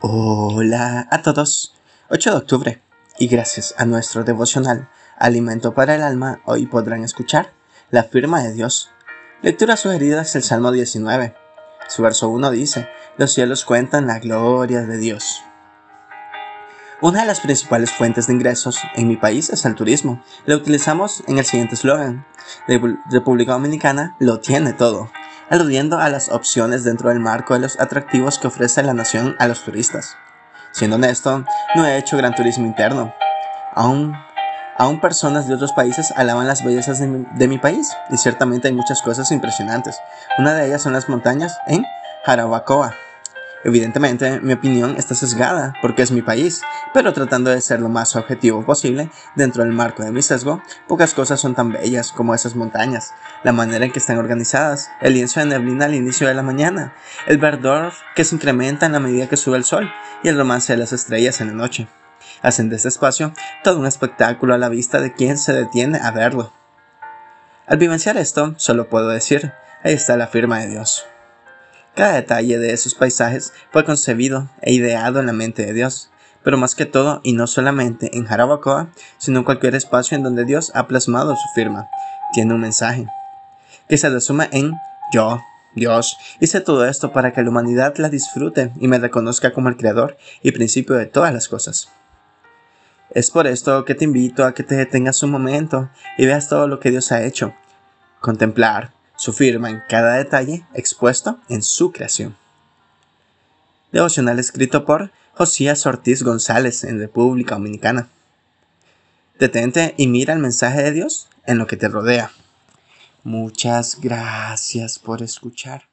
Hola a todos. 8 de octubre. Y gracias a nuestro devocional Alimento para el Alma, hoy podrán escuchar la firma de Dios. Lectura sugerida es el Salmo 19. Su verso 1 dice, Los cielos cuentan la gloria de Dios. Una de las principales fuentes de ingresos en mi país es el turismo. Lo utilizamos en el siguiente eslogan. República Dominicana lo tiene todo aludiendo a las opciones dentro del marco de los atractivos que ofrece la nación a los turistas. Siendo honesto, no he hecho gran turismo interno. Aún, aún personas de otros países alaban las bellezas de mi, de mi país, y ciertamente hay muchas cosas impresionantes. Una de ellas son las montañas en Jarabacoa, Evidentemente, mi opinión está sesgada porque es mi país, pero tratando de ser lo más objetivo posible dentro del marco de mi sesgo, pocas cosas son tan bellas como esas montañas, la manera en que están organizadas, el lienzo de neblina al inicio de la mañana, el verdor que se incrementa en la medida que sube el sol y el romance de las estrellas en la noche. Hacen de este espacio todo un espectáculo a la vista de quien se detiene a verlo. Al vivenciar esto, solo puedo decir, ahí está la firma de Dios. Cada detalle de esos paisajes fue concebido e ideado en la mente de Dios, pero más que todo y no solamente en Jarabacoa, sino en cualquier espacio en donde Dios ha plasmado su firma, tiene un mensaje, que se resume en yo, Dios, hice todo esto para que la humanidad la disfrute y me reconozca como el creador y principio de todas las cosas. Es por esto que te invito a que te detengas un momento y veas todo lo que Dios ha hecho. Contemplar, su firma en cada detalle expuesto en su creación. Devocional escrito por Josías Ortiz González en República Dominicana. Detente y mira el mensaje de Dios en lo que te rodea. Muchas gracias por escuchar.